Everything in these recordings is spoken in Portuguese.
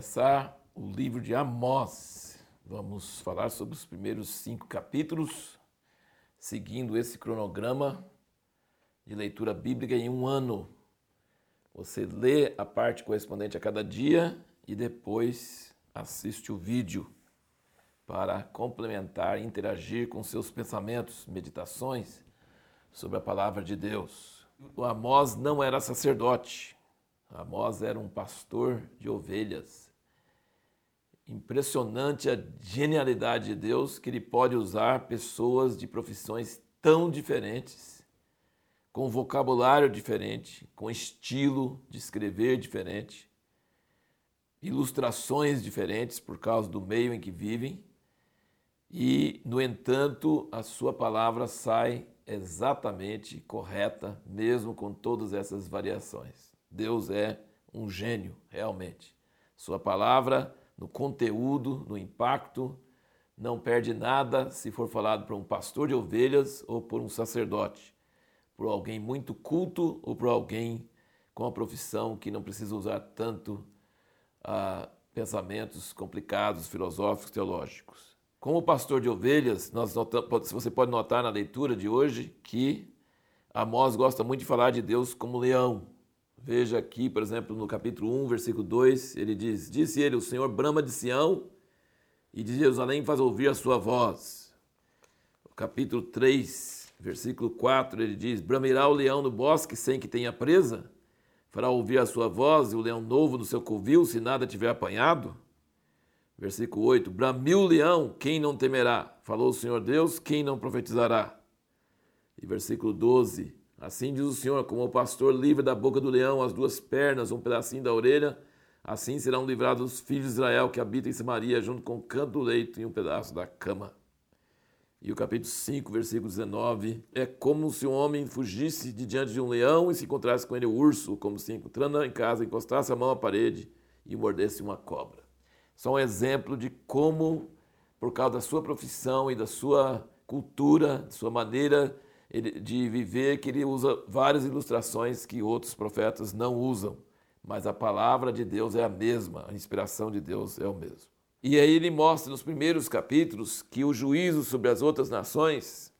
começar o livro de Amós. Vamos falar sobre os primeiros cinco capítulos, seguindo esse cronograma de leitura bíblica em um ano. Você lê a parte correspondente a cada dia e depois assiste o vídeo para complementar e interagir com seus pensamentos, meditações sobre a palavra de Deus. O Amós não era sacerdote, Amós era um pastor de ovelhas. Impressionante a genialidade de Deus que ele pode usar pessoas de profissões tão diferentes, com vocabulário diferente, com estilo de escrever diferente, ilustrações diferentes por causa do meio em que vivem, e, no entanto, a sua palavra sai exatamente correta, mesmo com todas essas variações. Deus é um gênio, realmente. Sua palavra, no conteúdo, no impacto, não perde nada se for falado por um pastor de ovelhas ou por um sacerdote, por alguém muito culto ou por alguém com a profissão que não precisa usar tanto ah, pensamentos complicados, filosóficos, teológicos. Como pastor de ovelhas, nós notamos, você pode notar na leitura de hoje que Amós gosta muito de falar de Deus como leão, Veja aqui, por exemplo, no capítulo 1, versículo 2, ele diz: Disse ele, o Senhor brama de Sião e de Jerusalém faz ouvir a sua voz. No capítulo 3, versículo 4, ele diz: Bramirá o leão no bosque sem que tenha presa? Fará ouvir a sua voz e o leão novo no seu covil, se nada tiver apanhado? Versículo 8: Bramiu o leão, quem não temerá? Falou o Senhor Deus, quem não profetizará? E versículo 12: Assim diz o Senhor, como o pastor livra da boca do leão as duas pernas, um pedacinho da orelha, assim serão livrados os filhos de Israel que habitam em Samaria, junto com o canto do leito e um pedaço da cama. E o capítulo 5, versículo 19, é como se um homem fugisse de diante de um leão e se encontrasse com ele o urso, como se encontrando em casa, encostasse a mão à parede e mordesse uma cobra. Só um exemplo de como, por causa da sua profissão e da sua cultura, de sua maneira de viver que ele usa várias ilustrações que outros profetas não usam, mas a palavra de Deus é a mesma, a inspiração de Deus é o mesmo. E aí ele mostra nos primeiros capítulos que o juízo sobre as outras nações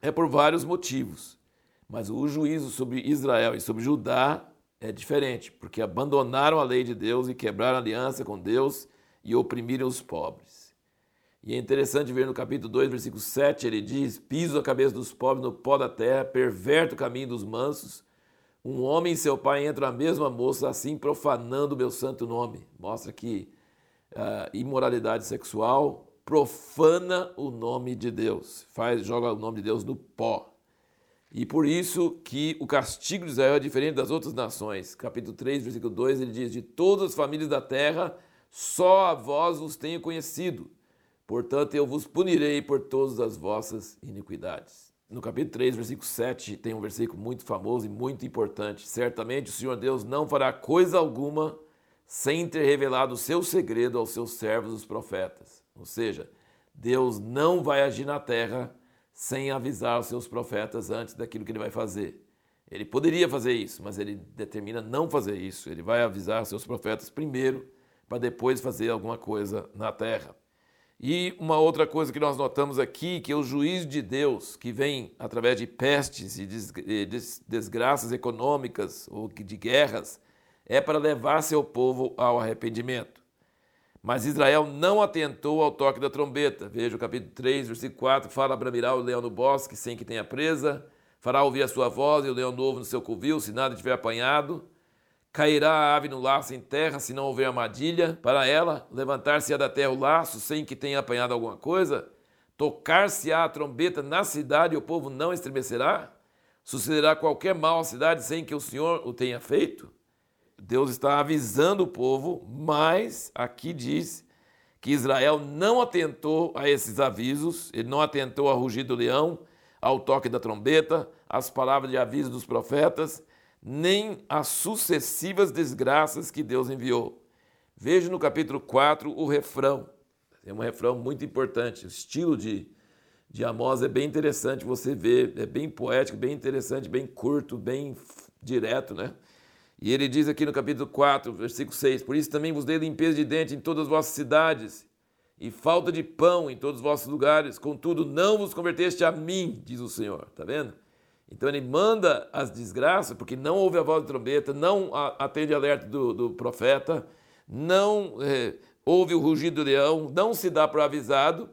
é por vários motivos, mas o juízo sobre Israel e sobre Judá é diferente, porque abandonaram a lei de Deus e quebraram a aliança com Deus e oprimiram os pobres. E é interessante ver no capítulo 2, versículo 7, ele diz: Piso a cabeça dos pobres no pó da terra, perverto o caminho dos mansos. Um homem e seu pai entram a mesma moça, assim profanando o meu santo nome. Mostra que a imoralidade sexual profana o nome de Deus, faz joga o nome de Deus no pó. E por isso que o castigo de Israel é diferente das outras nações. Capítulo 3, versículo 2, ele diz: De todas as famílias da terra, só a vós os tenho conhecido Portanto, eu vos punirei por todas as vossas iniquidades. No capítulo 3, versículo 7, tem um versículo muito famoso e muito importante. Certamente o Senhor Deus não fará coisa alguma sem ter revelado o seu segredo aos seus servos, os profetas. Ou seja, Deus não vai agir na terra sem avisar os seus profetas antes daquilo que ele vai fazer. Ele poderia fazer isso, mas ele determina não fazer isso. Ele vai avisar seus profetas primeiro, para depois fazer alguma coisa na terra. E uma outra coisa que nós notamos aqui, que é o juízo de Deus, que vem através de pestes e desgraças econômicas ou de guerras, é para levar seu povo ao arrependimento. Mas Israel não atentou ao toque da trombeta. Veja o capítulo 3, versículo 4, fala para mirar o leão no bosque sem que tenha presa, fará ouvir a sua voz e o leão novo no seu covil, se nada tiver apanhado. Cairá a ave no laço em terra, se não houver armadilha para ela, levantar-se-á da terra o laço, sem que tenha apanhado alguma coisa, tocar-se-á a trombeta na cidade e o povo não estremecerá? Sucederá qualquer mal à cidade sem que o Senhor o tenha feito? Deus está avisando o povo, mas aqui diz que Israel não atentou a esses avisos, ele não atentou ao rugido do leão, ao toque da trombeta, às palavras de aviso dos profetas, nem as sucessivas desgraças que Deus enviou. Veja no capítulo 4 o refrão. É um refrão muito importante. O estilo de, de Amós é bem interessante você ver, é bem poético, bem interessante, bem curto, bem direto, né? E ele diz aqui no capítulo 4, versículo 6: Por isso também vos dei limpeza de dente em todas as vossas cidades, e falta de pão em todos os vossos lugares, contudo não vos converteste a mim, diz o Senhor. Está vendo? Então ele manda as desgraças, porque não ouve a voz da trombeta, não atende alerta do, do profeta, não é, ouve o rugido do leão, não se dá por avisado,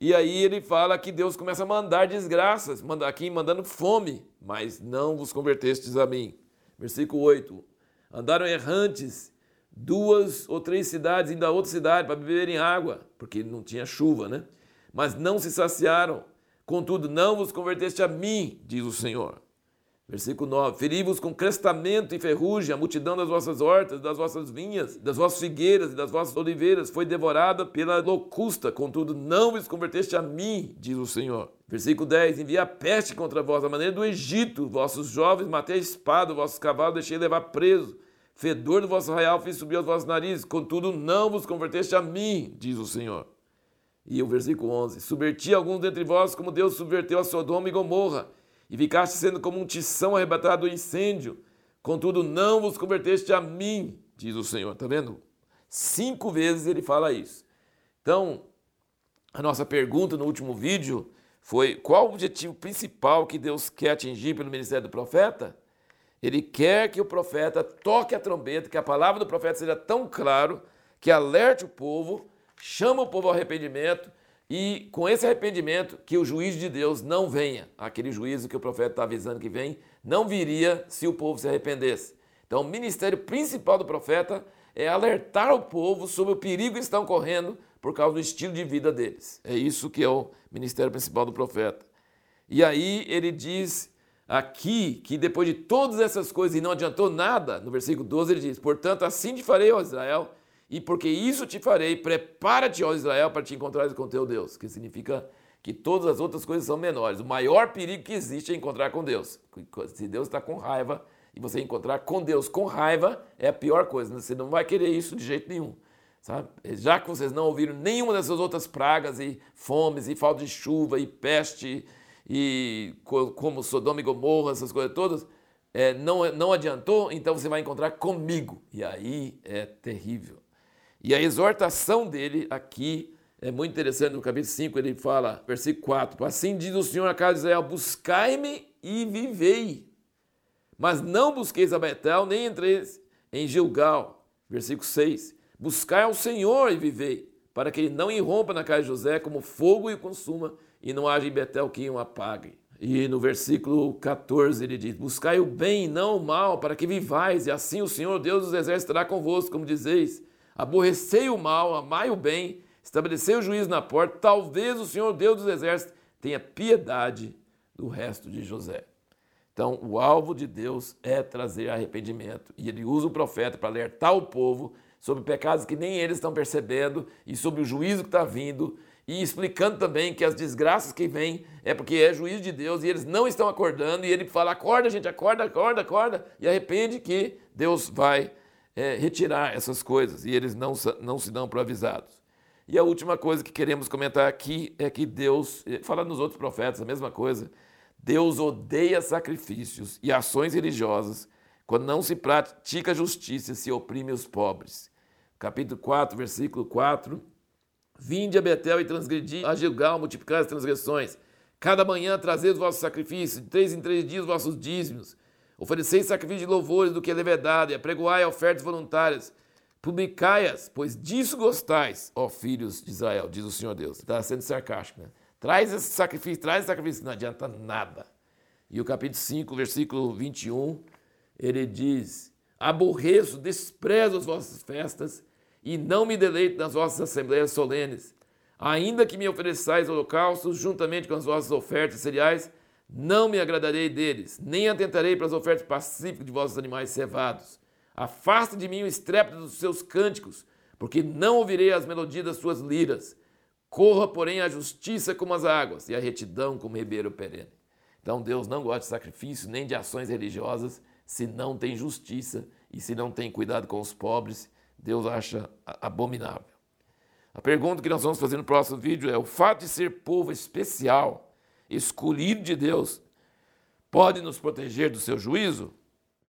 e aí ele fala que Deus começa a mandar desgraças, manda aqui mandando fome, mas não vos convertestes a mim. Versículo 8: Andaram errantes duas ou três cidades, ainda outra cidade, para beberem água, porque não tinha chuva, né? Mas não se saciaram. Contudo, não vos converteste a mim, diz o Senhor. Versículo 9: Feri-vos com crestamento e ferrugem, a multidão das vossas hortas, das vossas vinhas, das vossas figueiras e das vossas oliveiras foi devorada pela locusta, contudo não vos converteste a mim, diz o Senhor. Versículo 10: Enviei a peste contra vós, a maneira do Egito, vossos jovens matei a espada, vossos cavalos deixei levar preso. Fedor do vosso arraial fiz subir aos vossos narizes, contudo não vos converteste a mim, diz o Senhor. E o versículo 11: Subverti alguns dentre vós, como Deus subverteu a Sodoma e Gomorra e ficaste sendo como um tição arrebatado do incêndio. Contudo, não vos converteste a mim, diz o Senhor. Está vendo? Cinco vezes ele fala isso. Então, a nossa pergunta no último vídeo foi: qual o objetivo principal que Deus quer atingir pelo ministério do profeta? Ele quer que o profeta toque a trombeta, que a palavra do profeta seja tão claro que alerte o povo, chama o povo ao arrependimento e com esse arrependimento, que o juízo de Deus não venha, aquele juízo que o profeta está avisando que vem, não viria se o povo se arrependesse. Então, o ministério principal do profeta é alertar o povo sobre o perigo que estão correndo por causa do estilo de vida deles. É isso que é o ministério principal do profeta. E aí ele diz aqui que depois de todas essas coisas e não adiantou nada, no versículo 12 ele diz: Portanto, assim te farei, ó Israel, e porque isso te farei, prepara-te, ó Israel, para te encontrares com teu Deus, que significa que todas as outras coisas são menores. O maior perigo que existe é encontrar com Deus. Se Deus está com raiva e você encontrar com Deus com raiva, é a pior coisa. Você não vai querer isso de jeito nenhum. Sabe? Já que vocês não ouviram nenhuma dessas outras pragas e fomes e falta de chuva e peste e como Sodoma e Gomorra, essas coisas todas, é, não, não adiantou, então você vai encontrar comigo. E aí é terrível. E a exortação dele aqui é muito interessante, no capítulo 5 ele fala, versículo 4: Assim diz o Senhor a casa de Israel: Buscai-me e vivei. Mas não busqueis a Betel, nem entreis em Gilgal. Versículo 6: Buscai ao Senhor e vivei, para que ele não irrompa na casa de José como fogo e consuma, e não haja em Betel quem o apague. E no versículo 14 ele diz: Buscai o bem e não o mal, para que vivais, e assim o Senhor Deus dos exércitos estará convosco, como dizeis aborrecei o mal, amai o bem, estabelecei o juízo na porta, talvez o Senhor Deus dos exércitos tenha piedade do resto de José. Então, o alvo de Deus é trazer arrependimento. E ele usa o profeta para alertar o povo sobre pecados que nem eles estão percebendo e sobre o juízo que está vindo. E explicando também que as desgraças que vêm é porque é juízo de Deus e eles não estão acordando. E ele fala: acorda, gente, acorda, acorda, acorda. E arrepende que Deus vai é, retirar essas coisas e eles não, não se dão por avisados. E a última coisa que queremos comentar aqui é que Deus, é, fala nos outros profetas a mesma coisa, Deus odeia sacrifícios e ações religiosas quando não se pratica justiça e se oprime os pobres. Capítulo 4, versículo 4. Vinde a Betel e transgredi a Gilgal, multiplicar as transgressões. Cada manhã trazei os vossos sacrifícios, de três em três dias os vossos dízimos. Ofereceis sacrifício de louvores do que é levedade, apregoai ofertas voluntárias, publicai-as, pois disso gostais, ó filhos de Israel, diz o Senhor Deus. Está sendo sarcástico, né? Traz esse sacrifício, traz esse sacrifício, não adianta nada. E o capítulo 5, versículo 21, ele diz: Aborreço, desprezo as vossas festas e não me deleito nas vossas assembleias solenes. Ainda que me ofereçais holocaustos juntamente com as vossas ofertas cereais, não me agradarei deles, nem atentarei para as ofertas pacíficas de vossos animais cevados. Afaste de mim o estrépito dos seus cânticos, porque não ouvirei as melodias das suas liras. Corra, porém, a justiça como as águas e a retidão como ribeiro perene. Então Deus não gosta de sacrifício nem de ações religiosas se não tem justiça e se não tem cuidado com os pobres. Deus acha abominável. A pergunta que nós vamos fazer no próximo vídeo é: o fato de ser povo especial escolhido de Deus, pode nos proteger do seu juízo?